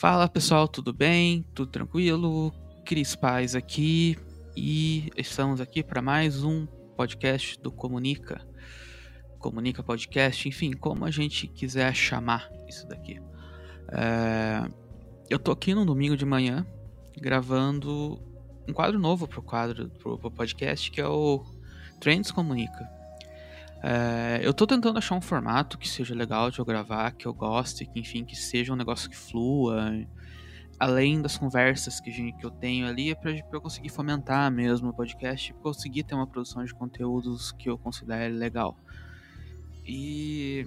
Fala pessoal, tudo bem? Tudo tranquilo? Cris Paz aqui e estamos aqui para mais um podcast do Comunica. Comunica Podcast, enfim, como a gente quiser chamar isso daqui. É... Eu tô aqui no domingo de manhã gravando um quadro novo pro quadro pro, podcast que é o Trends Comunica. É, eu tô tentando achar um formato que seja legal de eu gravar, que eu goste, que enfim, que seja um negócio que flua, além das conversas que, gente, que eu tenho ali, é pra, pra eu conseguir fomentar mesmo o podcast, conseguir ter uma produção de conteúdos que eu considere legal. E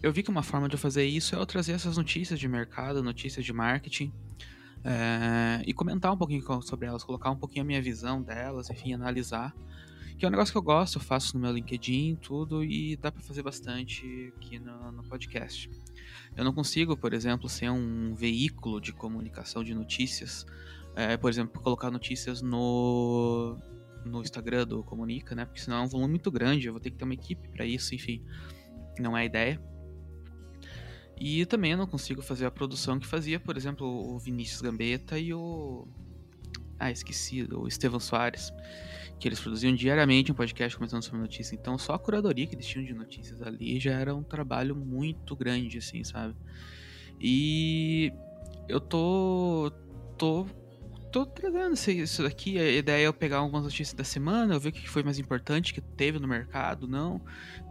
eu vi que uma forma de eu fazer isso é eu trazer essas notícias de mercado, notícias de marketing, é, e comentar um pouquinho sobre elas, colocar um pouquinho a minha visão delas, enfim, analisar que é um negócio que eu gosto, eu faço no meu LinkedIn, tudo, e dá para fazer bastante aqui no, no, podcast. Eu não consigo, por exemplo, ser um veículo de comunicação de notícias, é, por exemplo, colocar notícias no, no Instagram do Comunica, né? Porque senão é um volume muito grande, eu vou ter que ter uma equipe para isso, enfim, não é a ideia. E também eu não consigo fazer a produção que fazia, por exemplo, o Vinícius Gambetta e o. Ah, esqueci, o Estevão Soares que eles produziam diariamente um podcast comentando sobre notícias. Então, só a curadoria que eles tinham de notícias ali já era um trabalho muito grande, assim, sabe? E eu tô. tô. tô trazendo isso daqui. A ideia é eu pegar algumas notícias da semana, eu ver o que foi mais importante que teve no mercado, não.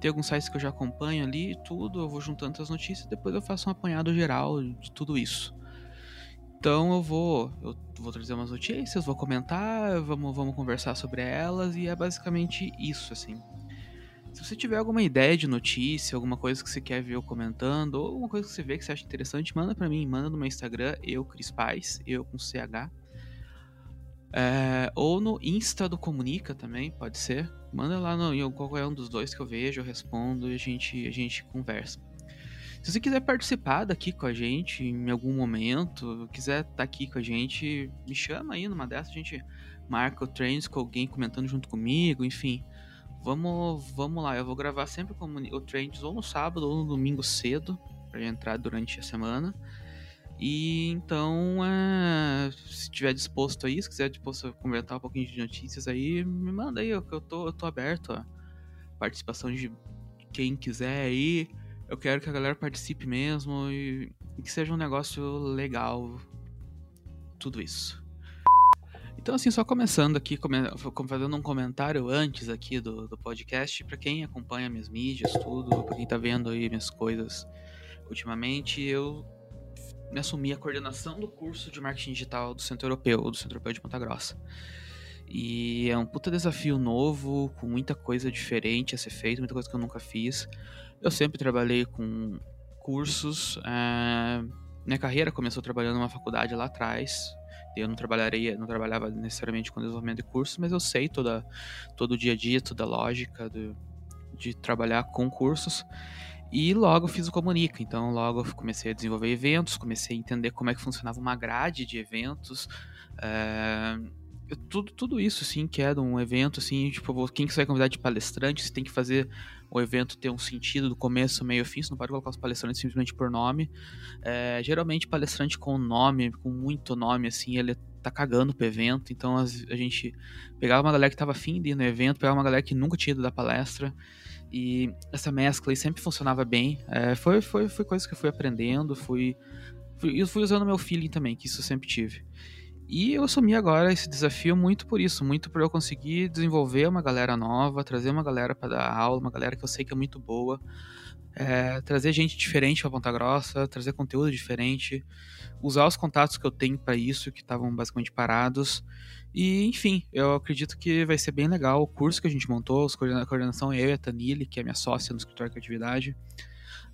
Tem alguns sites que eu já acompanho ali, tudo. Eu vou juntando as notícias e depois eu faço um apanhado geral de tudo isso. Então eu vou, eu vou trazer umas notícias, vou comentar, vamos, vamos conversar sobre elas e é basicamente isso, assim. Se você tiver alguma ideia de notícia, alguma coisa que você quer ver eu comentando, ou alguma coisa que você vê que você acha interessante, manda para mim, manda no meu Instagram, eu, Cris Paz, eu com CH. É, ou no Insta do Comunica também, pode ser. Manda lá no, em qualquer um dos dois que eu vejo, eu respondo e a gente, a gente conversa. Se você quiser participar daqui com a gente em algum momento, quiser estar tá aqui com a gente, me chama aí numa dessas, a gente marca o Trends com alguém comentando junto comigo, enfim. Vamos, vamos lá, eu vou gravar sempre o Trends ou no sábado ou no domingo cedo, para entrar durante a semana. E então, é, se tiver disposto aí, se quiser disposto a comentar um pouquinho de notícias aí, me manda aí, eu, eu, tô, eu tô aberto a participação de quem quiser aí. Eu quero que a galera participe mesmo e, e que seja um negócio legal. Tudo isso. Então, assim, só começando aqui, fazendo um comentário antes aqui do, do podcast, para quem acompanha minhas mídias, tudo, pra quem tá vendo aí minhas coisas ultimamente, eu me assumi a coordenação do curso de marketing digital do Centro Europeu, do Centro Europeu de Ponta Grossa. E é um puta desafio novo, com muita coisa diferente a ser feita, muita coisa que eu nunca fiz. Eu sempre trabalhei com cursos. É... Minha carreira começou trabalhando numa faculdade lá atrás. Eu não trabalharia, não trabalhava necessariamente com desenvolvimento de cursos, mas eu sei toda, todo o dia a dia, toda a lógica de, trabalhar com cursos. E logo fiz o Comunica, então logo comecei a desenvolver eventos, comecei a entender como é que funcionava uma grade de eventos. É tudo, tudo isso, assim, que é um evento, assim, tipo, quem que você vai convidar de palestrante, você tem que fazer o evento ter um sentido do começo, meio fim, você não pode colocar os palestrantes simplesmente por nome. É, geralmente, palestrante com nome, com muito nome, assim, ele tá cagando pro evento, então a, a gente pegava uma galera que tava afim de ir no evento, pegava uma galera que nunca tinha ido da palestra, e essa mescla aí sempre funcionava bem. É, foi, foi, foi coisa que eu fui aprendendo, fui, fui, eu fui usando meu feeling também, que isso eu sempre tive. E eu assumi agora esse desafio muito por isso, muito por eu conseguir desenvolver uma galera nova, trazer uma galera para dar aula, uma galera que eu sei que é muito boa, é, trazer gente diferente para Ponta Grossa, trazer conteúdo diferente, usar os contatos que eu tenho para isso, que estavam basicamente parados. E, enfim, eu acredito que vai ser bem legal o curso que a gente montou, a coordenação eu e a Tanile, que é minha sócia no escritório de atividade.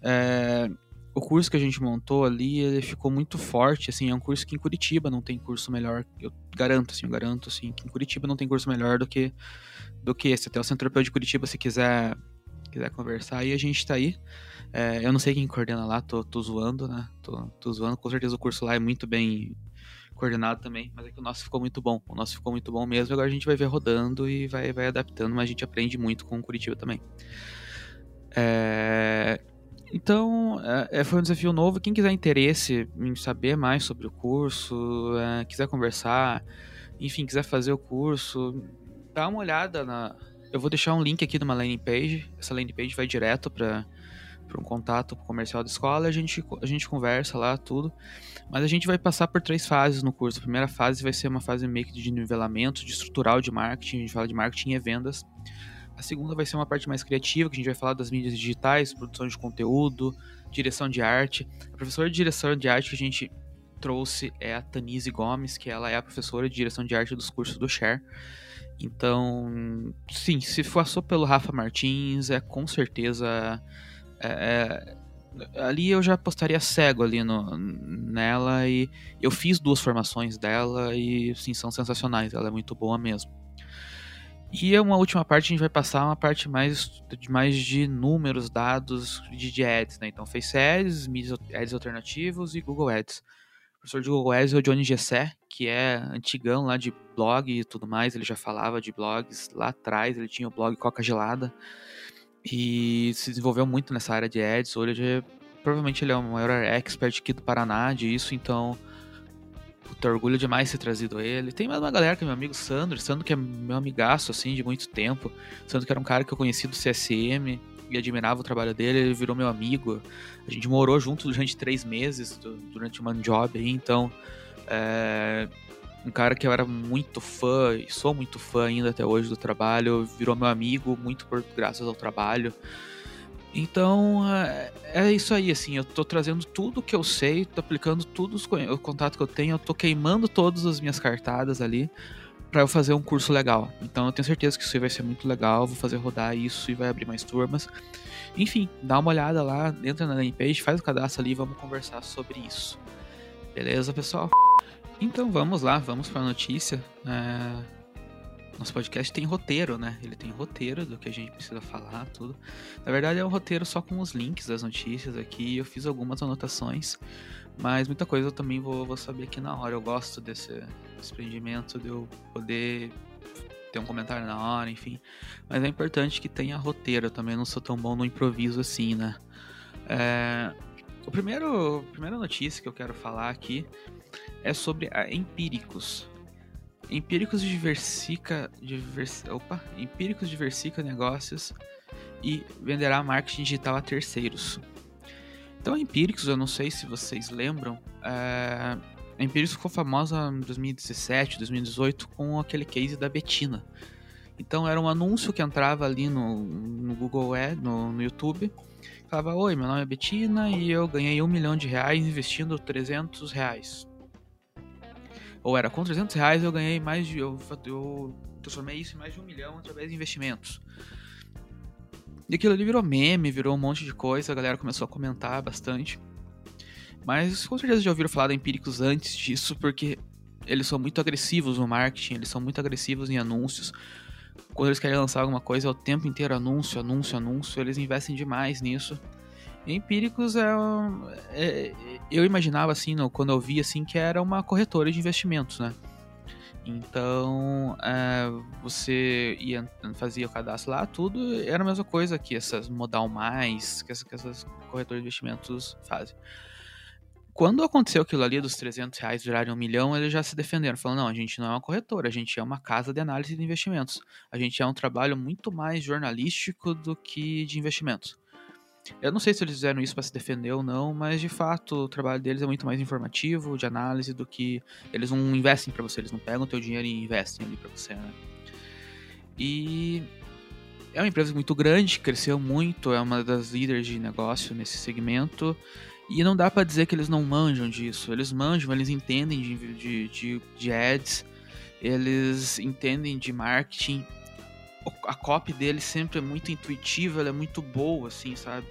É, o curso que a gente montou ali, ele ficou muito forte, assim, é um curso que em Curitiba não tem curso melhor, eu garanto, assim, eu garanto, assim, que em Curitiba não tem curso melhor do que do que esse, até o Centro Europeu de Curitiba, se quiser quiser conversar, aí a gente tá aí, é, eu não sei quem coordena lá, tô, tô zoando, né, tô, tô zoando, com certeza o curso lá é muito bem coordenado também, mas é que o nosso ficou muito bom, o nosso ficou muito bom mesmo, agora a gente vai ver rodando e vai, vai adaptando, mas a gente aprende muito com Curitiba também. É, Então, é, foi um desafio novo. Quem quiser interesse em saber mais sobre o curso, é, quiser conversar, enfim, quiser fazer o curso, dá uma olhada na. Eu vou deixar um link aqui de uma landing page. Essa landing page vai direto para um contato comercial da escola. A gente, a gente conversa lá, tudo. Mas a gente vai passar por três fases no curso. A primeira fase vai ser uma fase meio que de nivelamento, de estrutural de marketing. A gente fala de marketing e vendas. A segunda vai ser uma parte mais criativa, que a gente vai falar das mídias digitais, produção de conteúdo, direção de arte. A professora de direção de arte que a gente trouxe é a Tanise Gomes, que ela é a professora de direção de arte dos cursos do Share. Então, sim, se passou pelo Rafa Martins, é com certeza. É, é, ali eu já postaria cego ali no, nela e eu fiz duas formações dela e sim, são sensacionais, ela é muito boa mesmo. E uma última parte a gente vai passar uma parte mais de, mais de números, dados de, de ads, né? Então Face Ads, Ads alternativos e Google Ads. O professor de Google Ads é o Johnny Gessé, que é antigão lá de blog e tudo mais, ele já falava de blogs lá atrás, ele tinha o blog Coca Gelada e se desenvolveu muito nessa área de ads. Hoje, ele, provavelmente ele é o maior expert aqui do Paraná disso, então Puta, orgulho demais ter trazido ele. Tem mais uma galera que é meu amigo Sandro. Sandro que é meu amigaço, assim, de muito tempo. Sandro que era um cara que eu conheci do CSM e admirava o trabalho dele. Ele virou meu amigo. A gente morou junto durante três meses, durante uma job aí. Então, é, um cara que eu era muito fã, e sou muito fã ainda até hoje do trabalho. Virou meu amigo, muito por graças ao trabalho. Então, é, é isso aí, assim, eu tô trazendo tudo que eu sei, tô aplicando tudo os, o contato que eu tenho, eu tô queimando todas as minhas cartadas ali para eu fazer um curso legal. Então, eu tenho certeza que isso aí vai ser muito legal, vou fazer rodar isso e vai abrir mais turmas. Enfim, dá uma olhada lá, entra na landing page, faz o cadastro ali e vamos conversar sobre isso. Beleza, pessoal? Então, vamos lá, vamos para a notícia. É nosso podcast tem roteiro, né? Ele tem roteiro do que a gente precisa falar, tudo. Na verdade, é um roteiro só com os links das notícias aqui. Eu fiz algumas anotações, mas muita coisa eu também vou, vou saber aqui na hora. Eu gosto desse desprendimento de eu poder ter um comentário na hora, enfim. Mas é importante que tenha roteiro. Eu também não sou tão bom no improviso assim, né? É... O primeiro, a primeira notícia que eu quero falar aqui é sobre a Empíricos. Empíricos diversifica, divers, opa, Empíricos diversifica negócios e venderá marketing digital a terceiros. Então, a Empíricos, eu não sei se vocês lembram, é, a Empíricos ficou famosa em 2017, 2018 com aquele case da Betina. Então, era um anúncio que entrava ali no, no Google Ad, no, no YouTube, falava, oi, meu nome é Betina e eu ganhei um milhão de reais investindo 300 reais ou era com 300 reais eu ganhei mais de. Eu, eu transformei isso em mais de um milhão através de investimentos. E aquilo ali virou meme, virou um monte de coisa, a galera começou a comentar bastante. Mas com certeza já ouviram falar da Empíricos antes disso, porque eles são muito agressivos no marketing, eles são muito agressivos em anúncios. Quando eles querem lançar alguma coisa, é o tempo inteiro anúncio, anúncio, anúncio, eles investem demais nisso. Empíricos é, é, eu imaginava assim, no, quando eu vi assim que era uma corretora de investimentos, né? Então é, você ia fazia o cadastro lá, tudo era a mesma coisa que essas modal mais, que essas, que essas corretoras de investimentos fazem. Quando aconteceu aquilo ali dos 300 reais virarem um milhão, eles já se defenderam, falando: não, a gente não é uma corretora, a gente é uma casa de análise de investimentos. A gente é um trabalho muito mais jornalístico do que de investimentos. Eu não sei se eles fizeram isso para se defender ou não, mas de fato o trabalho deles é muito mais informativo, de análise, do que eles não investem para você, eles não pegam teu dinheiro e investem ali para você, né? E é uma empresa muito grande, cresceu muito, é uma das líderes de negócio nesse segmento. E não dá para dizer que eles não manjam disso. Eles manjam, eles entendem de, de, de, de ads, eles entendem de marketing a copy dele sempre é muito intuitiva, ela é muito boa, assim, sabe?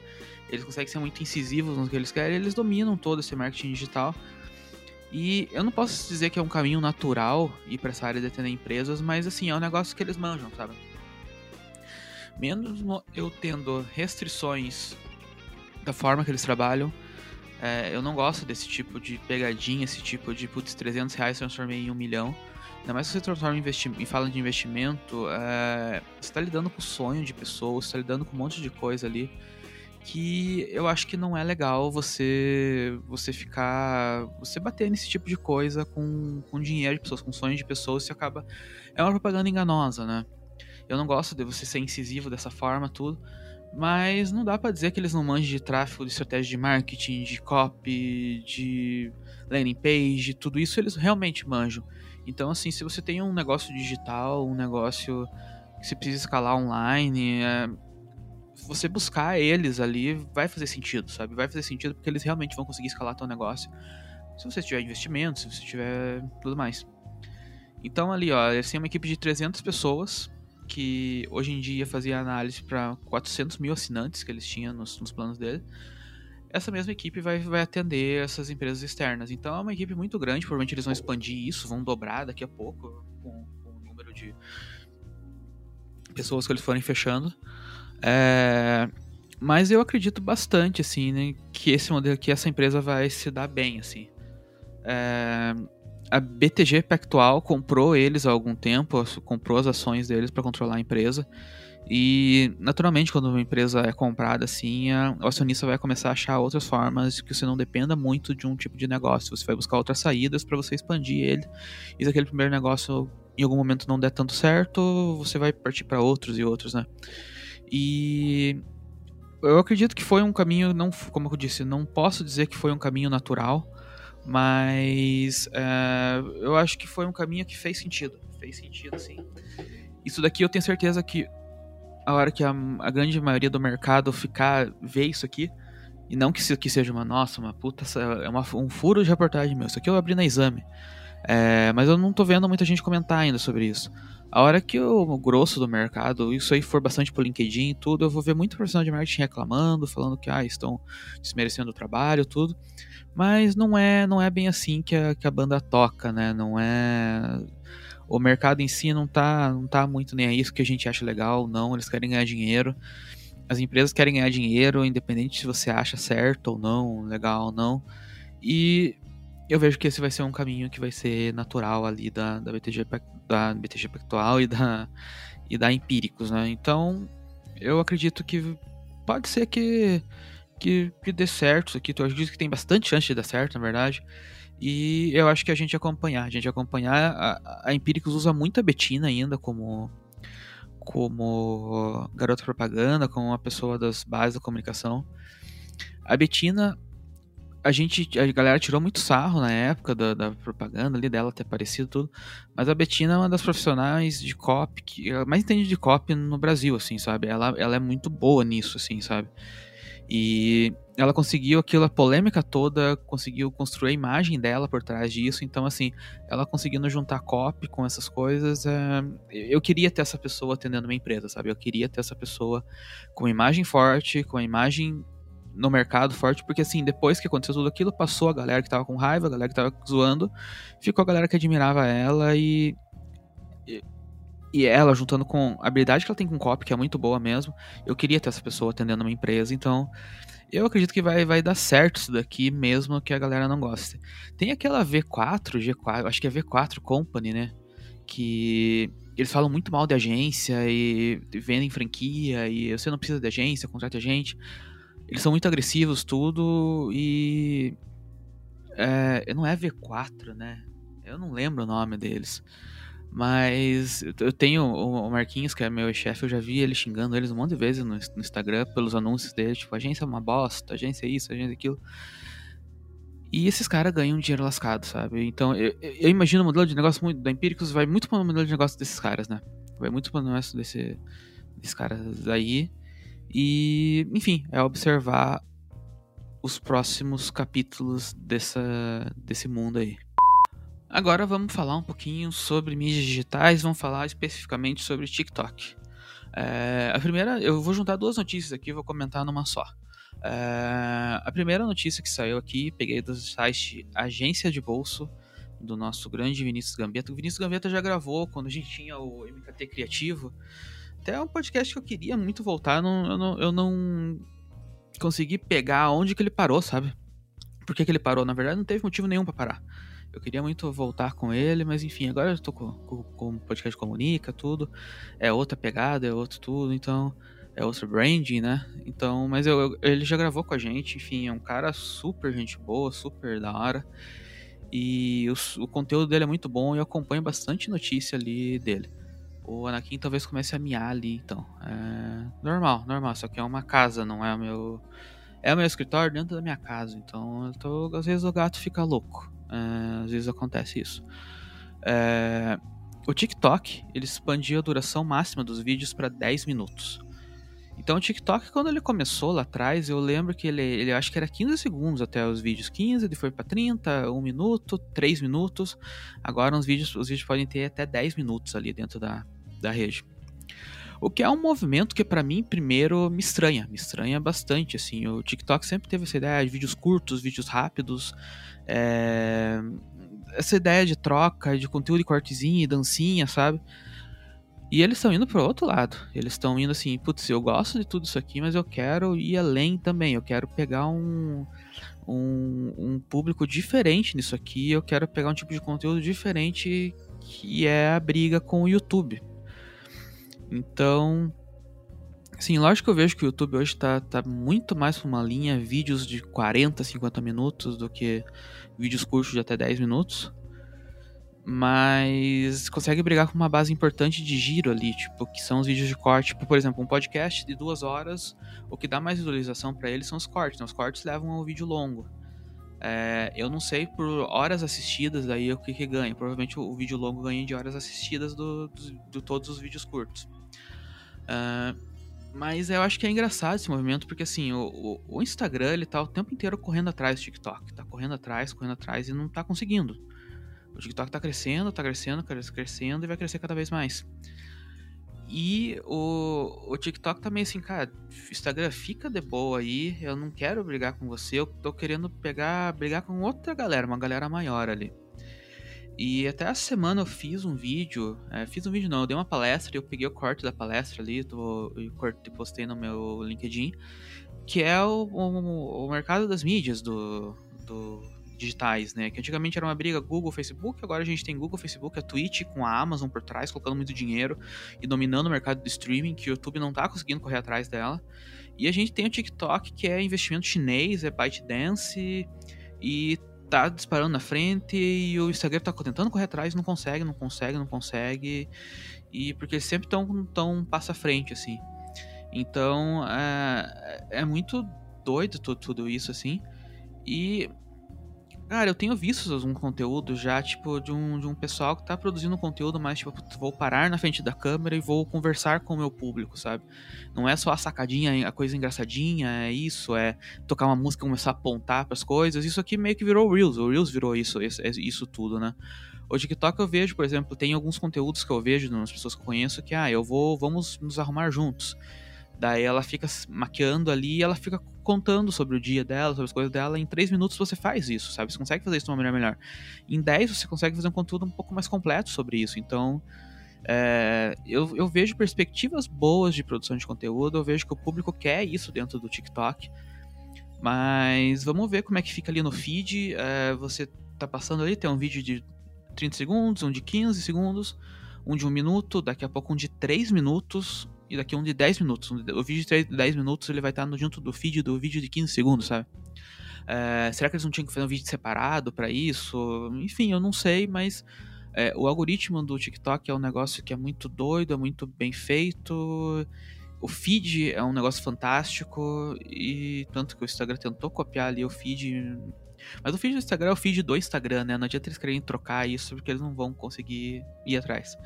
Eles conseguem ser muito incisivos no que eles querem, eles dominam todo esse marketing digital. E eu não posso dizer que é um caminho natural ir para essa área de atender empresas, mas assim, é um negócio que eles manjam, sabe? Mesmo eu tendo restrições da forma que eles trabalham, é, eu não gosto desse tipo de pegadinha, esse tipo de, putz, 300 reais transformei em um milhão. Ainda mais se você transforma em, fala de investimento, é, você está lidando com o sonho de pessoas, está lidando com um monte de coisa ali. que eu acho que não é legal você você ficar você bater nesse tipo de coisa com, com dinheiro de pessoas, com sonhos de pessoas, você acaba é uma propaganda enganosa, né? Eu não gosto de você ser incisivo dessa forma, tudo. Mas não dá para dizer que eles não manjam de tráfego, de estratégia de marketing, de copy, de landing page, tudo isso eles realmente manjam. Então, assim, se você tem um negócio digital, um negócio que você precisa escalar online, é, você buscar eles ali vai fazer sentido, sabe? Vai fazer sentido porque eles realmente vão conseguir escalar teu negócio. Se você tiver investimento, se você tiver tudo mais. Então, ali, ó, eles têm uma equipe de 300 pessoas que hoje em dia fazia análise para 400 mil assinantes que eles tinham nos, nos, planos dele. Essa mesma equipe vai, vai atender essas empresas externas. Então é uma equipe muito grande, provavelmente eles vão expandir isso, vão dobrar daqui a pouco com, com o número de pessoas que eles forem fechando. É, mas eu acredito bastante, assim, né, que esse modelo, que essa empresa vai se dar bem, assim. É, a BTG Pactual comprou eles há algum tempo, comprou as ações deles para controlar a empresa. E, naturalmente, quando uma empresa é comprada assim, a, o acionista vai começar a achar outras formas que você não dependa muito de um tipo de negócio. Você vai buscar outras saídas para você expandir ele. E se aquele primeiro negócio em algum momento não der tanto certo, você vai partir para outros e outros, né? E eu acredito que foi um caminho, não, como eu disse, não posso dizer que foi um caminho natural mas é, eu acho que foi um caminho que fez sentido. Fez sentido, sim. Isso daqui eu tenho certeza que a hora que a, a grande maioria do mercado ficar ver isso aqui, e não que isso aqui seja uma nossa, uma puta, é uma, um furo de reportagem meu. Isso aqui eu abri na exame. É, mas eu não tô vendo muita gente comentar ainda sobre isso. A hora que o, grosso do mercado, isso aí for bastante pro LinkedIn e tudo, eu vou ver muito profissional de marketing reclamando, falando que ah, estão desmerecendo o trabalho, tudo. Mas não é, não é bem assim que a, que a banda toca, né? Não é o mercado em si não tá, não tá muito nem a isso que a gente acha legal, não, eles querem ganhar dinheiro. As empresas querem ganhar dinheiro, independente se você acha certo ou não, legal ou não. E eu vejo que esse vai ser um caminho que vai ser natural ali da, da BTG da BTG Pactual e da e da Empíricos, né? Então, eu acredito que pode ser que que, que dê certo isso aqui. Eu acredito que tem bastante chance de dar certo, na verdade. E eu acho que a gente acompanhar, a gente acompanhar. A, a Empíricos usa muito a Betina ainda como como garota propaganda, como uma pessoa das bases da comunicação. A Betina, a gente, a galera tirou muito sarro na época da, da propaganda ali dela ter aparecido tudo, mas a Betina é uma das profissionais de copy que mais entende de copy no Brasil, assim, sabe? Ela, ela é muito boa nisso, assim, sabe? E ela conseguiu aquilo, a polêmica toda, conseguiu construir a imagem dela por trás disso. Então, assim, ela conseguindo juntar copy com essas coisas. É... Eu queria ter essa pessoa atendendo minha empresa, sabe? Eu queria ter essa pessoa com uma imagem forte, com a imagem no mercado forte, porque assim, depois que aconteceu tudo aquilo, passou a galera que tava com raiva, a galera que tava zoando, ficou a galera que admirava ela e e ela, juntando com a habilidade que ela tem com copy, que é muito boa mesmo, eu queria ter essa pessoa atendendo uma empresa, então eu acredito que vai, vai dar certo isso daqui, mesmo que a galera não goste. Tem aquela V4, G4, acho que é V4 Company, né? Que eles falam muito mal de agência e vendem franquia e você não precisa de agência, contrate a gente. Eles são muito agressivos, tudo, e. É, não é V4, né? Eu não lembro o nome deles. Mas eu tenho o Marquinhos, que é meu chefe, eu já vi ele xingando eles um monte de vezes no, Instagram pelos anúncios dele, tipo, agência é uma bosta, agência é isso, agência é aquilo. E esses caras ganham dinheiro lascado, sabe? Então, eu, eu imagino o modelo de negócio muito, da Empíricos vai muito para o modelo de negócio desses caras, né? Vai muito para o negócio desse, desses caras aí. E, enfim, é observar os próximos capítulos dessa, desse mundo aí. Agora vamos falar um pouquinho sobre mídias digitais, vamos falar especificamente sobre TikTok. É, a primeira, eu vou juntar duas notícias aqui, vou comentar numa só. É, a primeira notícia que saiu aqui, peguei do site Agência de Bolso, do nosso grande Vinícius Gambetta. O Vinícius Gambetta já gravou quando a gente tinha o MKT Criativo. Até é um podcast que eu queria muito voltar, não, eu, não, eu não consegui pegar onde que ele parou, sabe? Por que, que ele parou? Na verdade, não teve motivo nenhum para parar. Eu queria muito voltar com ele, mas enfim, agora eu tô com, o podcast Comunica, tudo. É outra pegada, é outro tudo, então é outro branding, né? Então, mas eu, eu, ele já gravou com a gente, enfim, é um cara super gente boa, super da hora. E o, o conteúdo dele é muito bom e eu acompanho bastante notícia ali dele. O Anakin talvez comece a miar ali, então. É normal, normal, só que é uma casa, não é o meu. É o meu escritório dentro da minha casa, então eu tô, às vezes o gato fica louco. É, às vezes acontece isso. É, o TikTok, ele expandiu a duração máxima dos vídeos para 10 minutos. Então o TikTok, quando ele começou lá atrás, eu lembro que ele, ele acho que era 15 segundos até os vídeos. 15, ele foi para 30, 1 minuto, 3 minutos. Agora os vídeos, os vídeos podem ter até 10 minutos ali dentro da, da rede. O que é um movimento que para mim primeiro me estranha, me estranha bastante assim. O TikTok sempre teve essa ideia de vídeos curtos, vídeos rápidos, é... essa ideia de troca de conteúdo de cortezinha e dancinha, sabe? E eles estão indo para outro lado. Eles estão indo assim, putz, eu gosto de tudo isso aqui, mas eu quero ir além também. Eu quero pegar um, um, um público diferente nisso aqui. Eu quero pegar um tipo de conteúdo diferente que é a briga com o YouTube. Então, sim, lógico que eu vejo que o YouTube hoje está tá muito mais para uma linha vídeos de 40, 50 minutos do que vídeos curtos de até 10 minutos mas consegue brigar com uma base importante de giro ali, tipo, que são os vídeos de corte. Tipo, por exemplo, um podcast de duas horas, o que dá mais visualização para ele são os cortes, né? Os cortes levam ao vídeo longo. É, eu não sei por horas assistidas daí o que, que ganha. Provavelmente o, o vídeo longo ganha de horas assistidas do, do, de todos os vídeos curtos. Uh, mas eu acho que é engraçado esse movimento, porque assim, o, o, o, Instagram ele tá o tempo inteiro correndo atrás do TikTok. Tá correndo atrás, correndo atrás e não tá conseguindo. O TikTok tá crescendo, tá crescendo, crescendo e vai crescer cada vez mais. E o, o TikTok também assim, cara, Instagram fica de boa aí, eu não quero brigar com você, eu tô querendo pegar, brigar com outra galera, uma galera maior ali. E até essa semana eu fiz um vídeo, é, fiz um vídeo não, eu dei uma palestra e eu peguei o corte da palestra ali, tô, eu postei no meu LinkedIn, que é o, o, o mercado das mídias do, do digitais, né? Que antigamente era uma briga Google, Facebook, agora a gente tem Google, Facebook, a Twitch com a Amazon por trás, colocando muito dinheiro e dominando o mercado do streaming, que o YouTube não tá conseguindo correr atrás dela. E a gente tem o TikTok, que é investimento chinês, é ByteDance e tá disparando na frente e o Instagram tá tentando correr atrás, não consegue, não consegue, não consegue. E porque eles sempre tão passo à frente, assim. Então, é, é muito doido tudo isso, assim. E Cara, eu tenho visto um conteúdo já, tipo, de um, de um pessoal que tá produzindo conteúdo mais, tipo, vou parar na frente da câmera e vou conversar com o meu público, sabe? Não é só a sacadinha, a coisa engraçadinha, é isso, é tocar uma música começar a apontar pras coisas. Isso aqui meio que virou Reels, o Reels virou isso, isso, isso tudo, né? O TikTok eu vejo, por exemplo, tem alguns conteúdos que eu vejo nas pessoas que eu conheço que, ah, eu vou, vamos nos arrumar juntos. Daí ela fica maquiando ali e ela fica contando sobre o dia dela, sobre as coisas dela. Em 3 minutos você faz isso, sabe? Você consegue fazer isso de uma maneira melhor. Em 10 você consegue fazer um conteúdo um pouco mais completo sobre isso. Então, é, eu, eu vejo perspectivas boas de produção de conteúdo, eu vejo que o público quer isso dentro do TikTok. Mas vamos ver como é que fica ali no feed. É, você tá passando ali, tem um vídeo de 30 segundos, um de 15 segundos, um de 1 minuto, daqui a pouco um de 3 minutos e daqui um de 10 minutos. O vídeo de 10 minutos ele vai estar no, junto do feed do vídeo de 15 segundos, sabe? É, será que eles não tinham que fazer um vídeo separado para isso? Enfim, eu não sei, mas é, o algoritmo do TikTok é um negócio que é muito doido, é muito bem feito. O feed é um negócio fantástico e tanto que o Instagram tentou copiar ali o feed. Mas o feed do Instagram é o feed do Instagram, né? Não adianta eles quererem trocar isso porque eles não vão conseguir ir atrás.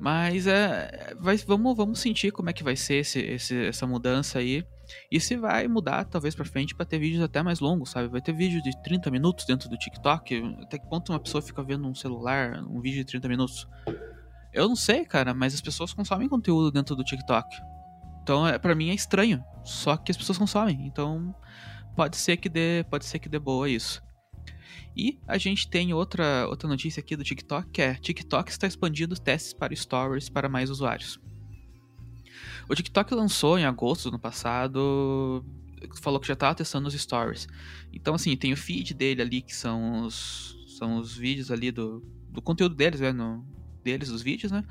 Mas é, vai, vamos, vamos sentir como é que vai ser esse, esse, essa mudança aí. E se vai mudar, talvez pra frente, para ter vídeos até mais longos, sabe? Vai ter vídeo de 30 minutos dentro do TikTok. Até que ponto uma pessoa fica vendo um celular, um vídeo de 30 minutos? Eu não sei, cara, mas as pessoas consomem conteúdo dentro do TikTok. Então, é, para mim é estranho. Só que as pessoas consomem. Então, pode ser que dê, pode ser que dê boa isso. E a gente tem outra, outra notícia aqui do TikTok, que é TikTok está expandindo testes para stories para mais usuários. O TikTok lançou em agosto do ano passado, falou que já estava testando os stories. Então, assim, tem o feed dele ali, que são os, são os vídeos ali do, do conteúdo deles, né, no, deles, dos vídeos, né?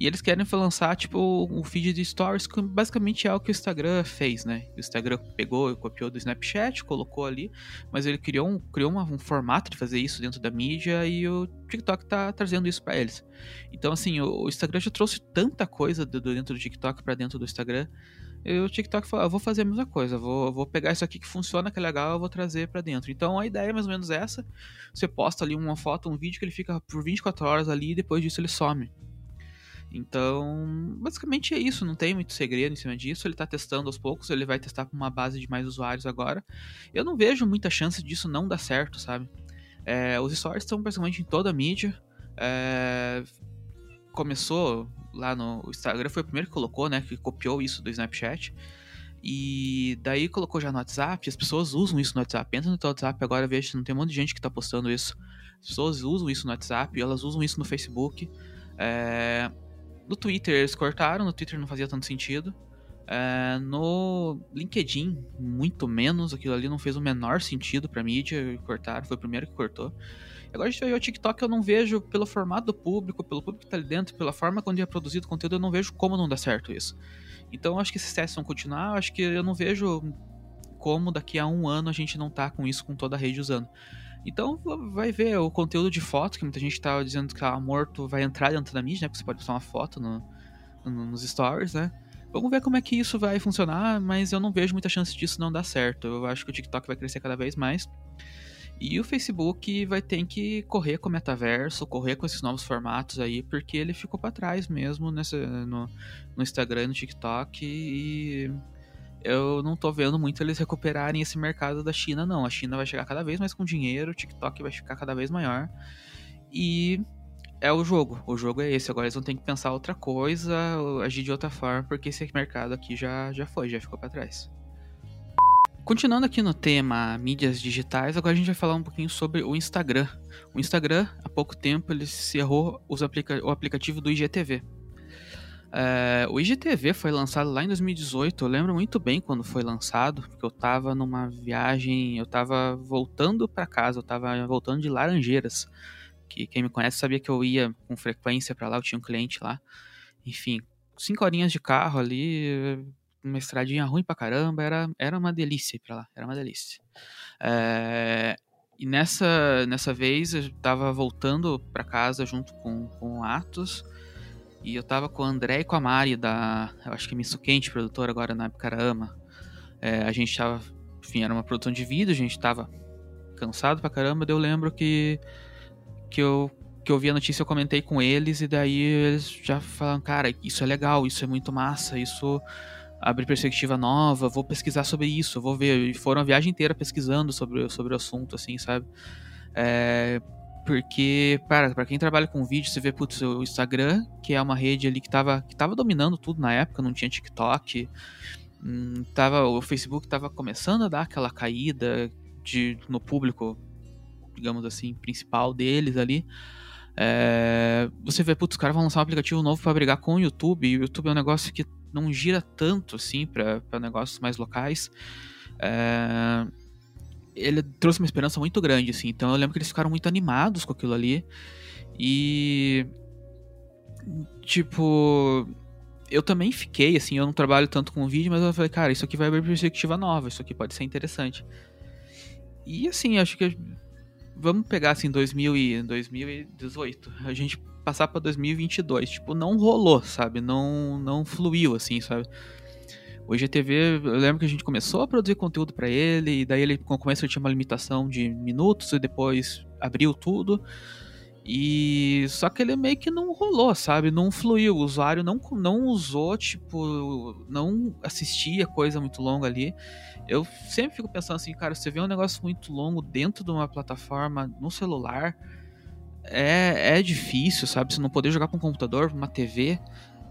E eles querem lançar, tipo, um feed de stories, que basicamente é o que o Instagram fez, né? O Instagram pegou e copiou do Snapchat, colocou ali, mas ele criou um, criou uma, um formato de fazer isso dentro da mídia e o TikTok tá trazendo isso para eles. Então, assim, o, o, Instagram já trouxe tanta coisa do, do dentro do TikTok para dentro do Instagram. E o TikTok falou, ah, eu vou fazer a mesma coisa, vou, vou pegar isso aqui que funciona, que é legal, eu vou trazer para dentro. Então a ideia é mais ou menos essa. Você posta ali uma foto, um vídeo que ele fica por 24 horas ali e depois disso ele some. Então, basicamente é isso, não tem muito segredo em cima disso. Ele está testando aos poucos, ele vai testar com uma base de mais usuários agora. Eu não vejo muita chance disso não dar certo, sabe? É, os stories estão basicamente em toda a mídia. É, começou lá no Instagram, foi o primeiro que colocou, né? Que copiou isso do Snapchat. E daí colocou já no WhatsApp, as pessoas usam isso no WhatsApp. Entra no teu WhatsApp agora, veja, não tem um monte de gente que está postando isso. As pessoas usam isso no WhatsApp, elas usam isso no Facebook. É, no Twitter eles cortaram, no Twitter não fazia tanto sentido. É, no LinkedIn, muito menos, aquilo ali não fez o menor sentido pra mídia, cortaram, foi o primeiro que cortou. Agora a gente ver o TikTok, eu não vejo, pelo formato do público, pelo público que tá ali dentro, pela forma quando é produzido conteúdo, eu não vejo como não dar certo isso. Então acho que esses testes vão continuar, acho que eu não vejo como daqui a um ano a gente não tá com isso com toda a rede usando. Então vai ver o conteúdo de foto, que muita gente estava dizendo que tava morto, vai entrar dentro da mídia, né? Porque você pode postar uma foto no, no, nos stories, né? Vamos ver como é que isso vai funcionar, mas eu não vejo muita chance disso não dar certo. Eu acho que o TikTok vai crescer cada vez mais. E o Facebook vai ter que correr com o metaverso, correr com esses novos formatos aí, porque ele ficou para trás mesmo nessa, no, no Instagram no TikTok. E eu não tô vendo muito eles recuperarem esse mercado da China, não. A China vai chegar cada vez mais com dinheiro, o TikTok vai ficar cada vez maior. E é o jogo. O jogo é esse. Agora eles vão ter que pensar outra coisa, agir de outra forma, porque esse mercado aqui já, já foi, já ficou para trás. Continuando aqui no tema mídias digitais, agora a gente vai falar um pouquinho sobre o Instagram. O Instagram, há pouco tempo, ele cerrou aplica o aplicativo do IGTV. É, o IGTV foi lançado lá em 2018. Eu lembro muito bem quando foi lançado, porque eu tava numa viagem, eu tava voltando para casa, eu tava voltando de Laranjeiras. Que quem me conhece sabia que eu ia com frequência para lá, eu tinha um cliente lá. Enfim, cinco horinhas de carro ali, uma estradinha ruim pra caramba, era, era uma delícia ir pra lá, era uma delícia. É, e nessa, nessa vez eu tava voltando para casa junto com, com o Atos. E eu tava com o André e com a Mari da. Eu acho que é Misso Quente, produtora agora na Carama. É, a gente tava. Enfim, era uma produção de vídeo, a gente tava cansado pra caramba. Daí eu lembro que. Que eu, que eu vi a notícia, eu comentei com eles, e daí eles já falaram: Cara, isso é legal, isso é muito massa, isso abre perspectiva nova, vou pesquisar sobre isso, vou ver. E foram a viagem inteira pesquisando sobre, sobre o assunto, assim, sabe? É, porque, para, para quem trabalha com vídeo, você vê, putz, o Instagram, que é uma rede ali que tava, que tava dominando tudo na época, não tinha TikTok, hum, tava, o Facebook tava começando a dar aquela caída de, no público, digamos assim, principal deles ali. É, você vê, putz, os caras vão lançar um aplicativo novo para brigar com o YouTube, e o YouTube é um negócio que não gira tanto assim para negócios mais locais. É, ele trouxe uma esperança muito grande, assim. Então eu lembro que eles ficaram muito animados com aquilo ali. E. Tipo. Eu também fiquei, assim, eu não trabalho tanto com vídeo, mas eu falei, cara, isso aqui vai abrir perspectiva nova, isso aqui pode ser interessante. E assim, acho que. Vamos pegar assim, 2000 e 2018. A gente passar pra 2022. Tipo, não rolou, sabe? Não, não fluiu, assim, sabe? O IGTV, eu lembro que a gente começou a produzir conteúdo para ele, e daí ele no começo tinha uma limitação de minutos, e depois abriu tudo. E só que ele meio que não rolou, sabe? Não fluiu. O usuário não, não usou, tipo, não assistia coisa muito longa ali. Eu sempre fico pensando assim, cara, você vê um negócio muito longo dentro de uma plataforma no celular, é, é difícil, sabe? Você não poder jogar com um computador, uma TV,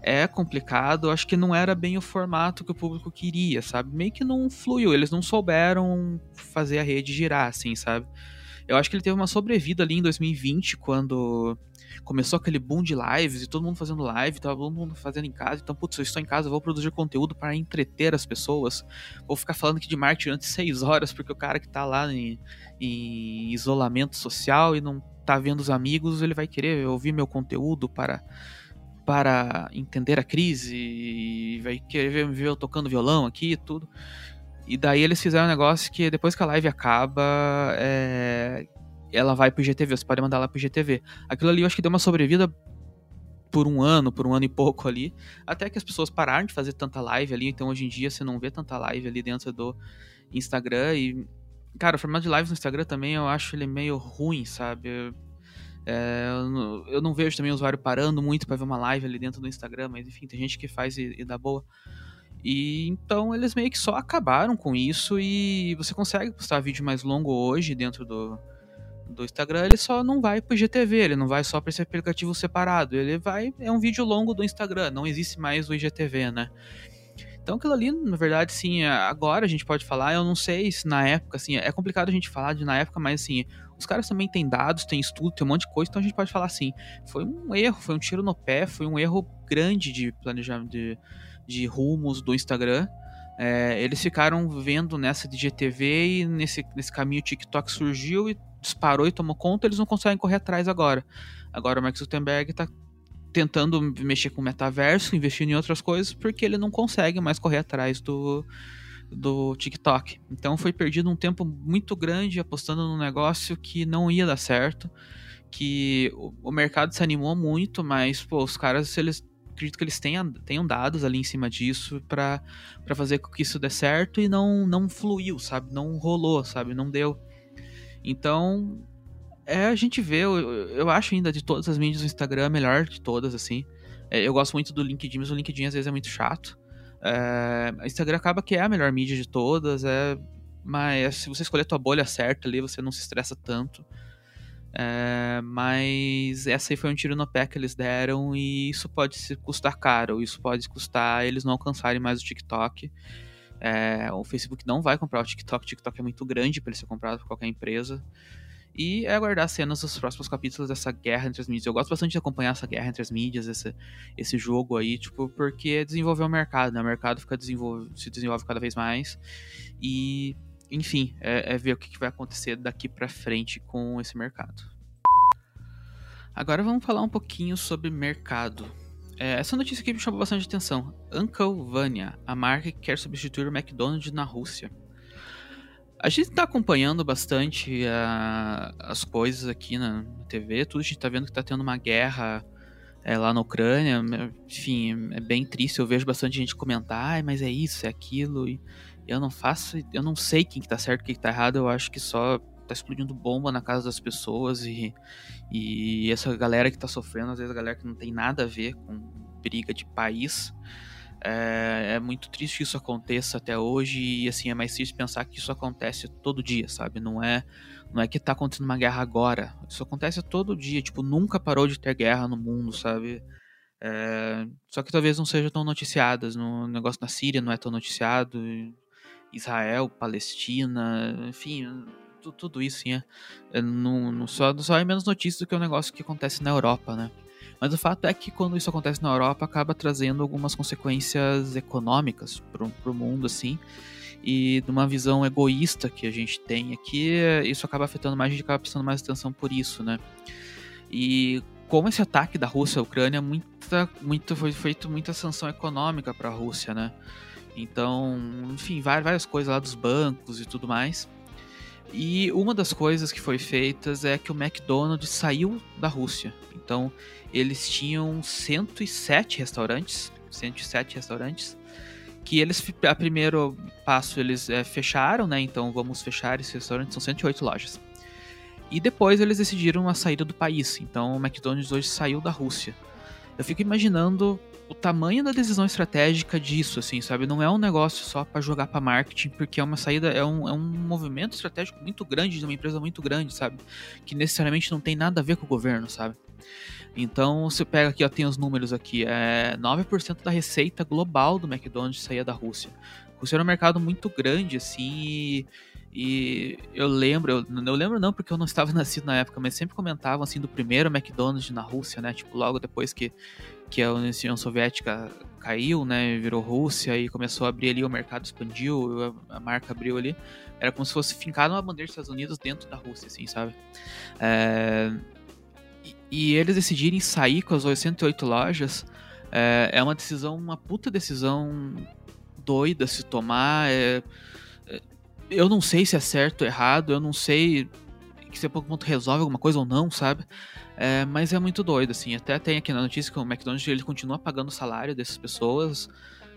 é complicado. Acho que não era bem o formato que o público queria, sabe? Meio que não fluiu, eles não souberam fazer a rede girar, assim, sabe? Eu acho que ele teve uma sobrevida ali em 2020, quando começou aquele boom de lives e todo mundo fazendo live, todo mundo fazendo em casa. Então, putz, eu estou em casa, vou produzir conteúdo para entreter as pessoas. Vou ficar falando aqui de marketing durante seis horas, porque o cara que está lá em, em isolamento social e não tá vendo os amigos, ele vai querer ouvir meu conteúdo para para entender a crise e vai querer ver eu tocando violão aqui e tudo. E daí eles fizeram um negócio que depois que a live acaba, é, ela vai pro IGTV, você pode mandar ela pro IGTV. Aquilo ali eu acho que deu uma sobrevida por um ano, por um ano e pouco ali, até que as pessoas pararam de fazer tanta live ali, então hoje em dia você não vê tanta live ali dentro do Instagram e cara, o formato de lives no Instagram também eu acho ele meio ruim, sabe? É, eu não vejo também o usuário parando muito para ver uma live ali dentro do Instagram, mas enfim, tem gente que faz e, e dá boa. E então eles meio que só acabaram com isso e você consegue postar vídeo mais longo hoje dentro do, do Instagram, ele só não vai pro IGTV, ele não vai só para esse aplicativo separado, ele vai é um vídeo longo do Instagram, não existe mais o IGTV, né? Então aquilo ali, na verdade, sim, agora a gente pode falar, eu não sei se na época, assim, é complicado a gente falar de na época, mas assim, os caras também têm dados, têm estudo, tem um monte de coisa, então a gente pode falar assim, foi um erro, foi um tiro no pé, foi um erro grande de planejamento de, de rumos do Instagram. É, eles ficaram vendo nessa de GTV e nesse, nesse caminho o TikTok surgiu e disparou e tomou conta, eles não conseguem correr atrás agora. Agora o Mark Zuckerberg está tentando mexer com o metaverso, investindo em outras coisas, porque ele não consegue mais correr atrás do, do TikTok. Então foi perdido um tempo muito grande apostando num negócio que não ia dar certo, que o, o mercado se animou muito, mas pô, os caras eles acredito que eles tenham, tenham dados ali em cima disso para fazer com que isso dê certo e não não fluiu, sabe? Não rolou, sabe? Não deu. Então, é, a gente vê, eu, eu acho ainda de todas as mídias o Instagram a melhor de todas, assim. É, eu gosto muito do LinkedIn, mas o LinkedIn às vezes é muito chato. É, Instagram acaba que é a melhor mídia de todas, é, mas se você escolher a tua bolha certa ali, você não se estressa tanto. É, mas essa aí foi um tiro no pé que eles deram e isso pode se custar caro, isso pode custar eles não alcançarem mais o TikTok. É, o Facebook não vai comprar o TikTok, o TikTok é muito grande para ele ser comprado por qualquer empresa. E é aguardar cenas dos próximos capítulos dessa guerra entre as mídias. Eu gosto bastante de acompanhar essa guerra entre as mídias, esse, esse jogo aí, tipo, porque desenvolver o mercado, né? O mercado fica desenvolve, se desenvolve cada vez mais. E, enfim, é, é ver o que, que vai acontecer daqui para frente com esse mercado. Agora vamos falar um pouquinho sobre mercado. É, essa notícia aqui me chamou bastante atenção. Uncle Vanya, a marca que quer substituir o McDonald's na Rússia. A gente está acompanhando bastante uh, as coisas aqui na, TV, tudo a gente está vendo que está tendo uma guerra é, lá na Ucrânia. Enfim, é bem triste. Eu vejo bastante gente comentar, mas é isso, é aquilo. E eu não faço, eu não sei quem que tá certo, quem que tá errado. Eu acho que só tá explodindo bomba na casa das pessoas e, e essa galera que tá sofrendo, às vezes a galera que não tem nada a ver com briga de país. É, é, muito triste que isso aconteça até hoje e assim é mais triste pensar que isso acontece todo dia, sabe? Não é não é que tá acontecendo uma guerra agora. Isso acontece todo dia, tipo, nunca parou de ter guerra no mundo, sabe? É, só que talvez não seja tão noticiadas. No negócio na Síria não é tão noticiado. Israel, Palestina, enfim, tudo, isso, sim, é, é não, não, só, só é menos notícia do que o negócio que acontece na Europa, né? Mas o fato é que quando isso acontece na Europa, acaba trazendo algumas consequências econômicas para o mundo, assim. E de uma visão egoísta que a gente tem aqui, isso acaba afetando mais, a gente acaba prestando mais atenção por isso, né? E como esse ataque da Rússia à Ucrânia, muita, muito, foi feito muita sanção econômica para a Rússia, né? Então, enfim, várias coisas lá dos bancos e tudo mais. E uma das coisas que foi feitas é que o McDonald's saiu da Rússia. Então, eles tinham 107 restaurantes, 107 restaurantes, que eles, a primeiro passo, eles é, fecharam, né? Então, vamos fechar esses restaurantes, são 108 lojas. E depois eles decidiram a saída do país. Então, o McDonald's hoje saiu da Rússia. Eu fico imaginando o tamanho da decisão estratégica disso, assim, sabe? Não é um negócio só para jogar para marketing, porque é uma saída, é um, é um movimento estratégico muito grande de uma empresa muito grande, sabe? Que necessariamente não tem nada a ver com o governo, sabe? Então, você pega aqui, ó, tem os números aqui, é 9% da receita global do McDonald's saía da Rússia. A Rússia era um mercado muito grande, assim, e e eu lembro, eu, eu lembro não porque eu não estava nascido na época, mas sempre comentavam assim do primeiro McDonald's na Rússia, né? Tipo, logo depois que, que a União Soviética caiu, né? Virou Rússia e começou a abrir ali, o mercado expandiu, a, marca abriu ali. Era como se fosse fincado uma bandeira dos Estados Unidos dentro da Rússia, assim, sabe? É, e eles decidirem sair com as 88 lojas é, é uma decisão, uma puta decisão doida se tomar. É, é, eu não sei se é certo ou errado, eu não sei se a pouco ponto resolve alguma coisa ou não, sabe? É, mas é muito doido, assim. Até tem aqui na notícia que o McDonald's ele continua pagando o salário dessas pessoas.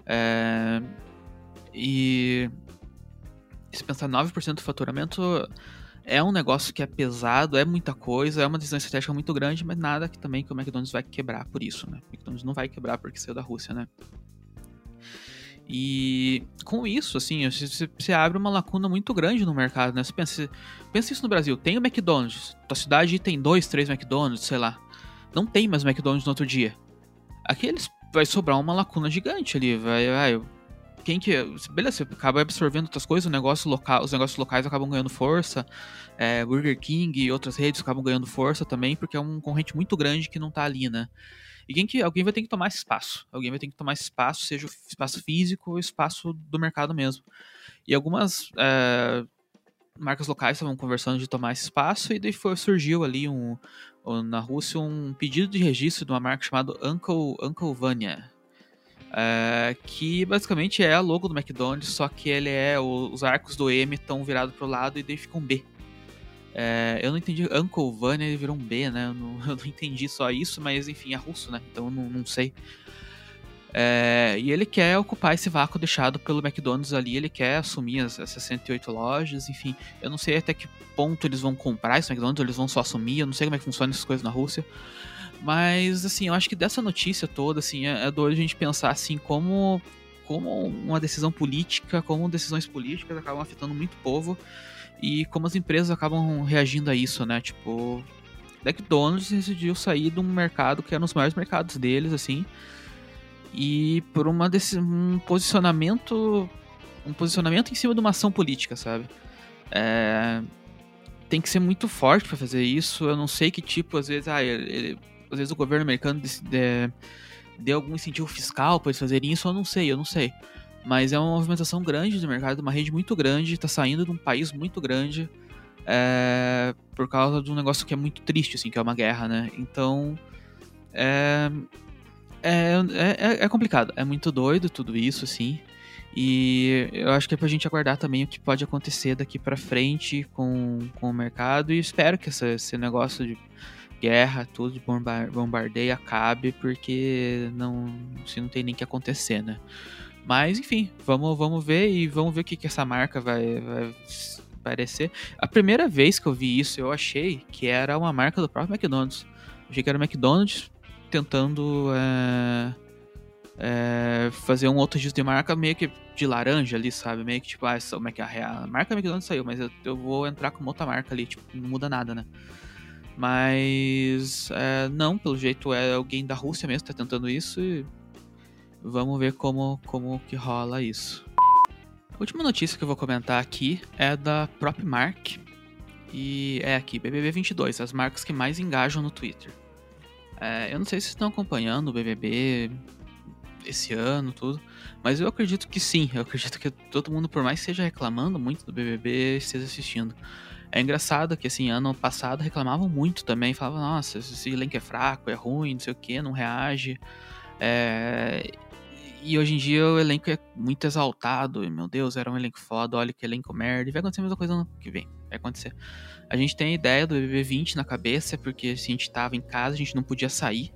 É, e se pensar 9% do faturamento é um negócio que é pesado, é muita coisa, é uma decisão estratégica muito grande, mas nada que também que o McDonald's vai quebrar por isso, né? O McDonald's não vai quebrar porque saiu da Rússia, né? E com isso, assim, você, você abre uma lacuna muito grande no mercado, né? Você pensa, pensa isso no Brasil, tem o McDonald's, tua cidade tem dois, três McDonald's, sei lá. Não tem mais McDonald's no outro dia. Aqui eles vai sobrar uma lacuna gigante ali, vai, vai quem que. Beleza, você acaba absorvendo outras coisas, o negócio local, os negócios locais acabam ganhando força. É, Burger King e outras redes acabam ganhando força também, porque é um concorrente muito grande que não tá ali, né? E quem que, alguém vai ter que tomar esse espaço. Alguém vai ter que tomar esse espaço, seja o espaço físico ou espaço do mercado mesmo. E algumas é, marcas locais estavam conversando de tomar esse espaço, e daí foi, surgiu ali um, na Rússia um pedido de registro de uma marca chamada Uncle, Uncle Vanya. É, que basicamente é a logo do McDonald's, só que ele é. os arcos do M estão virados pro lado e daí fica um B. É, eu não entendi. Uncle Vanya ele virou um B, né? Eu não, eu não, entendi só isso, mas enfim, é russo, né? Então eu não, não sei. É, e ele quer ocupar esse vácuo deixado pelo McDonald's ali, ele quer assumir as, as 68 lojas, enfim. Eu não sei até que ponto eles vão comprar esse McDonald's, ou eles vão só assumir, eu não sei como é que funciona essas coisas na Rússia. Mas, assim, eu acho que dessa notícia toda, assim, é, é doido a gente pensar, assim, como, como uma decisão política, como decisões políticas acabam afetando muito o povo e como as empresas acabam reagindo a isso, né? Tipo, McDonald's decidiu sair de um mercado que era um dos maiores mercados deles, assim, e por uma desse, um posicionamento um posicionamento em cima de uma ação política, sabe? É, tem que ser muito forte para fazer isso. Eu não sei que tipo, às vezes, ah, ele, às vezes o governo americano deu algum incentivo fiscal para eles fazerem isso, eu não sei, eu não sei. Mas é uma movimentação grande do mercado, uma rede muito grande, está saindo de um país muito grande é, por causa de um negócio que é muito triste, assim, que é uma guerra, né? Então, é, é, é, é complicado, é muito doido tudo isso, assim. E eu acho que é pra gente aguardar também o que pode acontecer daqui para frente com, com o mercado. E espero que essa, esse negócio de guerra, tudo de bombardeio acabe, porque não, se não tem nem que acontecer, né? Mas, enfim, vamos, vamos ver e vamos ver o que, que essa marca vai, vai parecer. A primeira vez que eu vi isso, eu achei que era uma marca do próprio McDonald's. Eu achei que era o McDonald's tentando é, é, fazer um outro registro de marca meio que de laranja ali, sabe? Meio que tipo, ah, como é que a, a marca McDonald's saiu, mas eu, eu vou entrar com outra marca ali, tipo, não muda nada, né? Mas é, não, pelo jeito é alguém da Rússia mesmo que tá tentando isso e vamos ver como, como que rola isso. A última notícia que eu vou comentar aqui é da própria Mark e é aqui, BBB 22, as marcas que mais engajam no Twitter. É, eu não sei se estão acompanhando o BBB esse ano, tudo, mas eu acredito que sim, eu acredito que todo mundo, por mais que esteja reclamando muito do BBB, esteja assistindo. É engraçado que, assim, ano passado reclamavam muito também. Falavam, nossa, esse elenco é fraco, é ruim, não sei o que, não reage. É... E hoje em dia o elenco é muito exaltado. E, meu Deus, era um elenco foda, olha que elenco merda. E vai acontecer a mesma coisa no que vem. Vai acontecer. A gente tem a ideia do BBB 20 na cabeça, porque se a gente tava em casa, a gente não podia sair.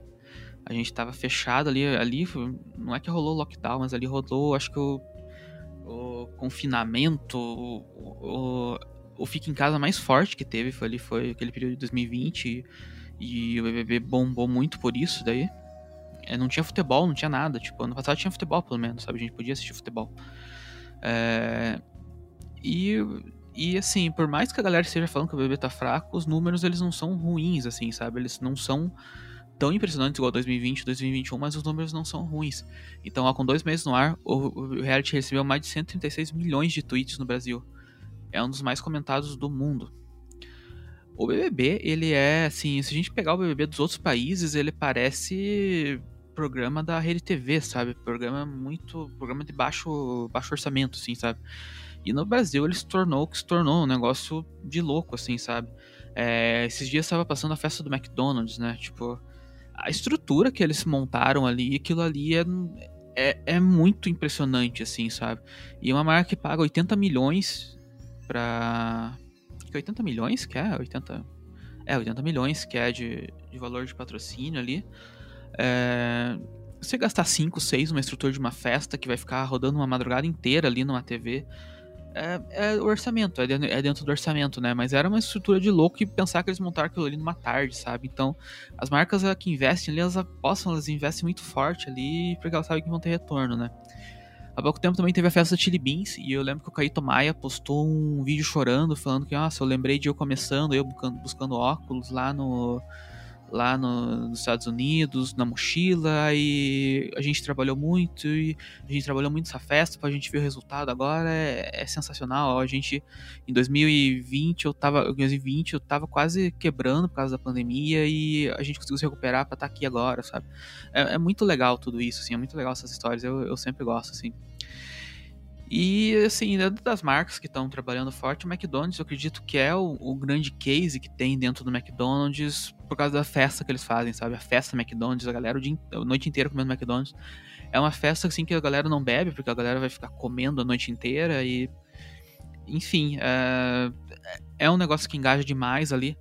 A gente tava fechado ali. Ali não é que rolou lockdown, mas ali rolou, acho que o, o confinamento, o, o, o Fica em Casa mais forte que teve foi ali, foi aquele período de 2020 e, e o BBB bombou muito por isso daí. É, não tinha futebol, não tinha nada. Tipo, ano passado tinha futebol, pelo menos, sabe? A gente podia assistir futebol. É, e, e assim, por mais que a galera esteja falando que o BBB tá fraco, os números eles não são ruins, assim, sabe? Eles não são tão impressionantes igual 2020, 2021, mas os números não são ruins. Então, ó, com dois meses no ar, o, o reality recebeu mais de 136 milhões de tweets no Brasil é um dos mais comentados do mundo. O BBB, ele é assim, se a gente pegar o BBB dos outros países, ele parece programa da Rede TV, sabe? Programa muito, programa de baixo, baixo orçamento, assim, sabe? E no Brasil ele se tornou que se tornou, um negócio de louco, assim, sabe? É, esses dias estava passando a festa do McDonald's, né? Tipo, a estrutura que eles montaram ali, aquilo ali é, é, é muito impressionante, assim, sabe? E uma marca que paga 80 milhões pra. Que 80 milhões que é? 80. É, 80 milhões que é de, de valor de patrocínio ali. É, você gastar 5, 6 numa estrutura de uma festa que vai ficar rodando uma madrugada inteira ali numa TV. É, é o orçamento, é dentro, é dentro, do orçamento, né? Mas era uma estrutura de louco e pensar que eles montaram aquilo ali numa tarde, sabe? Então, as marcas que investem ali, elas apostam, elas investem muito forte ali, porque elas sabem que vão ter retorno, né? Há pouco tempo também teve a festa Chili Beans, e eu lembro que o Caíto Maia postou um vídeo chorando, falando que, nossa, eu lembrei de eu começando, eu buscando óculos lá no lá no, nos Estados Unidos, na mochila, e a gente trabalhou muito, e a gente trabalhou muito essa festa, pra gente ver o resultado agora, é, é sensacional. A gente, em 2020, eu tava, 2020, eu tava quase quebrando por causa da pandemia, e a gente conseguiu se recuperar pra estar tá aqui agora, sabe? É, é, muito legal tudo isso, assim, é muito legal essas histórias, eu, eu sempre gosto, assim. E, assim, das marcas que estão trabalhando forte, o McDonald's eu acredito que é o, o, grande case que tem dentro do McDonald's por causa da festa que eles fazem, sabe? A festa McDonald's, a galera o dia, a noite inteira comendo McDonald's. É uma festa, assim, que a galera não bebe, porque a galera vai ficar comendo a noite inteira e... Enfim, é, é um negócio que engaja demais ali.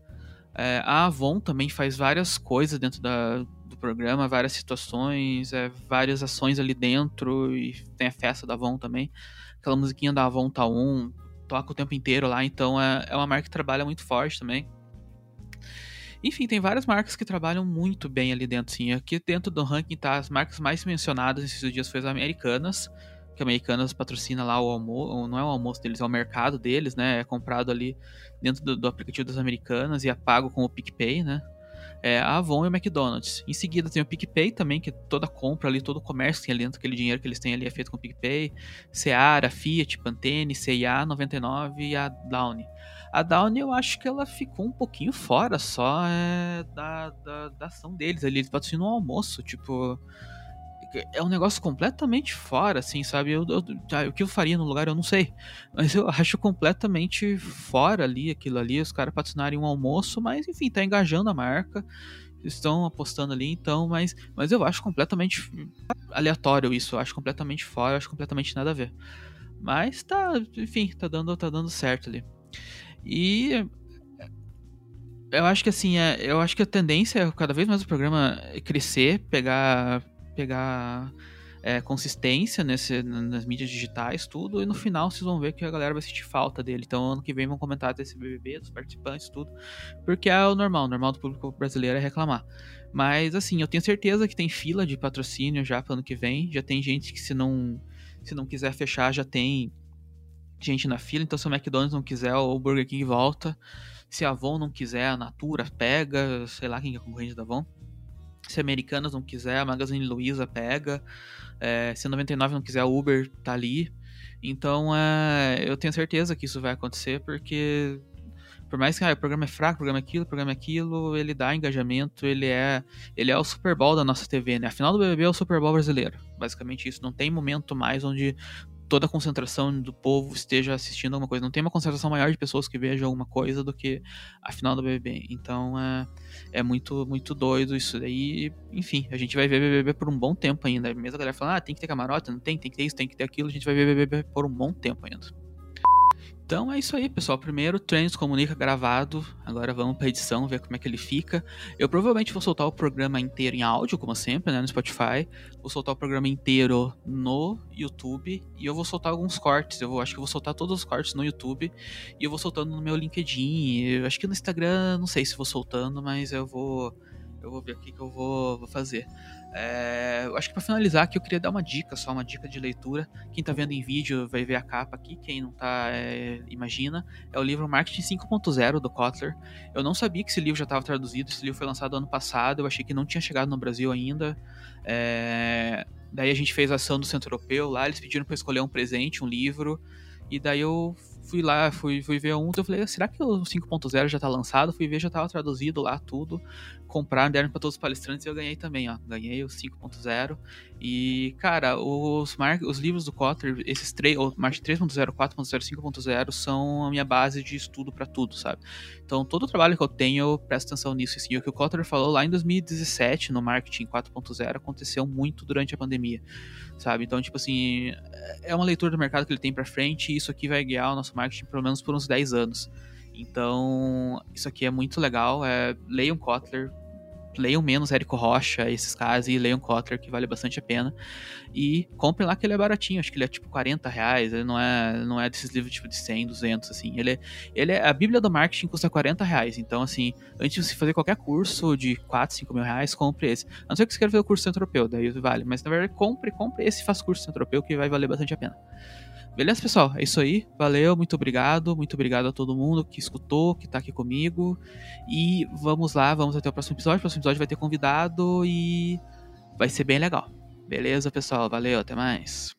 É, a Avon também faz várias coisas dentro da, do programa, várias situações, é, várias ações ali dentro, e tem a festa da Avon também. Aquela musiquinha da Avon tá um, toca o tempo inteiro lá, então é, é uma marca que trabalha muito forte também. Enfim, tem várias marcas que trabalham muito bem ali dentro, sim. Aqui dentro do ranking tá as marcas mais mencionadas esses dias foi as americanas, que Americanas patrocina lá o almoço, não é o almoço deles, é o mercado deles, né? É comprado ali dentro do, do aplicativo das Americanas e é pago com o PicPay, né? é, a Avon e o McDonald's. Em seguida tem o PicPay também, que toda compra ali, todo o comércio tem ali dentro, aquele dinheiro que eles têm ali é feito com o PicPay. Seara, Fiat, Pantene, CIA, 99 e a Downy. A Downy eu acho que ela ficou um pouquinho fora só é, da, da, da, ação deles ali. Eles patrocinam um almoço, tipo é um negócio completamente fora, assim, sabe? Eu, eu, o que eu faria no lugar eu não sei. Mas eu acho completamente fora ali aquilo ali, os caras patrocinarem um almoço, mas enfim, tá engajando a marca. Estão apostando ali, então, mas, mas eu acho completamente aleatório isso, eu acho completamente fora, eu acho completamente nada a ver. Mas tá, enfim, tá dando, tá dando certo ali. E eu acho que assim, é, eu acho que a tendência é cada vez mais o programa crescer, pegar pegar é, consistência nesse, nas mídias digitais, tudo, e no final vocês vão ver que a galera vai sentir falta dele. Então, ano que vem vão comentar desse BBB, dos participantes, tudo, porque é o normal, o normal do público brasileiro é reclamar. Mas, assim, eu tenho certeza que tem fila de patrocínio já para ano que vem, já tem gente que se não, se não quiser fechar, já tem gente na fila, então se o McDonald's não quiser, o Burger King volta. Se a Avon não quiser, a Natura pega, sei lá quem é concorrente da Avon. Se a Americanas não quiser, a Magazine Luiza pega. É, se a 99 não quiser, a Uber tá ali. Então, é, eu tenho certeza que isso vai acontecer, porque por mais que ah, o programa é fraco, o programa é aquilo, o programa é aquilo, ele dá engajamento, ele é, ele é o Super Bowl da nossa TV, né? A final do BBB é o Super Bowl brasileiro. Basicamente isso. Não tem momento mais onde toda a concentração do povo esteja assistindo alguma coisa. Não tem uma concentração maior de pessoas que vejam alguma coisa do que a final do BBB. Então é, é muito, muito doido isso daí. Enfim, a gente vai ver BBB por um bom tempo ainda. Mesmo a galera falando, ah, tem que ter camarote, não tem, tem que ter isso, tem que ter aquilo. A gente vai ver BBB por um bom tempo ainda. Então é isso aí, pessoal. Primeiro, Trends Comunica gravado. Agora vamos para edição, ver como é que ele fica. Eu provavelmente vou soltar o programa inteiro em áudio, como sempre, né, no Spotify. Vou soltar o programa inteiro no YouTube e eu vou soltar alguns cortes. Eu vou, acho que vou soltar todos os cortes no YouTube e eu vou soltando no meu LinkedIn. Eu acho que no Instagram, não sei se vou soltando, mas eu vou eu vou ver o que, que eu vou, vou fazer. É, eu acho que para finalizar aqui eu queria dar uma dica, só uma dica de leitura. Quem está vendo em vídeo vai ver a capa aqui, quem não está é, imagina. É o livro Marketing 5.0 do Kotler. Eu não sabia que esse livro já estava traduzido, esse livro foi lançado ano passado, eu achei que não tinha chegado no Brasil ainda. É, daí a gente fez a ação do Centro Europeu lá, eles pediram para escolher um presente, um livro, e daí eu fui lá, fui, fui ver um, eu falei, ah, será que o 5.0 já tá lançado? Fui ver, já tava traduzido lá tudo. Comprar, deram pra todos os palestrantes e eu ganhei também, ó. Ganhei o 5.0. E, cara, os, mar... os livros do Kotler, esses três, o March 3.0, 4.0, 5.0, são a minha base de estudo para tudo, sabe? Então, todo o trabalho que eu tenho, eu presto atenção nisso. Assim, o que o Kotler falou lá em 2017, no Marketing 4.0, aconteceu muito durante a pandemia, sabe? Então, tipo assim, é uma leitura do mercado que ele tem para frente e isso aqui vai guiar o nosso marketing pelo menos por uns 10 anos. Então, isso aqui é muito legal. É, leiam Kotler, leiam menos Érico Rocha, esses caras, e leiam Kotler, que vale bastante a pena. E comprem lá que ele é baratinho, acho que ele é tipo 40 reais, ele não é, não é desses livros tipo de 100, 200, assim. Ele é, ele é, a Bíblia do Marketing custa 40 reais, então assim, antes de você fazer qualquer curso de 4, 5 mil reais, compre esse. A não ser que você queira fazer o curso centro europeu, daí vale, mas na verdade compre, compre esse e faça curso centro europeu, que vai valer bastante a pena. Beleza, pessoal? É isso aí. Valeu, muito obrigado. Muito obrigado a todo mundo que escutou, que tá aqui comigo. E vamos lá, vamos até o próximo episódio. O próximo episódio vai ter convidado e vai ser bem legal. Beleza, pessoal? Valeu, até mais.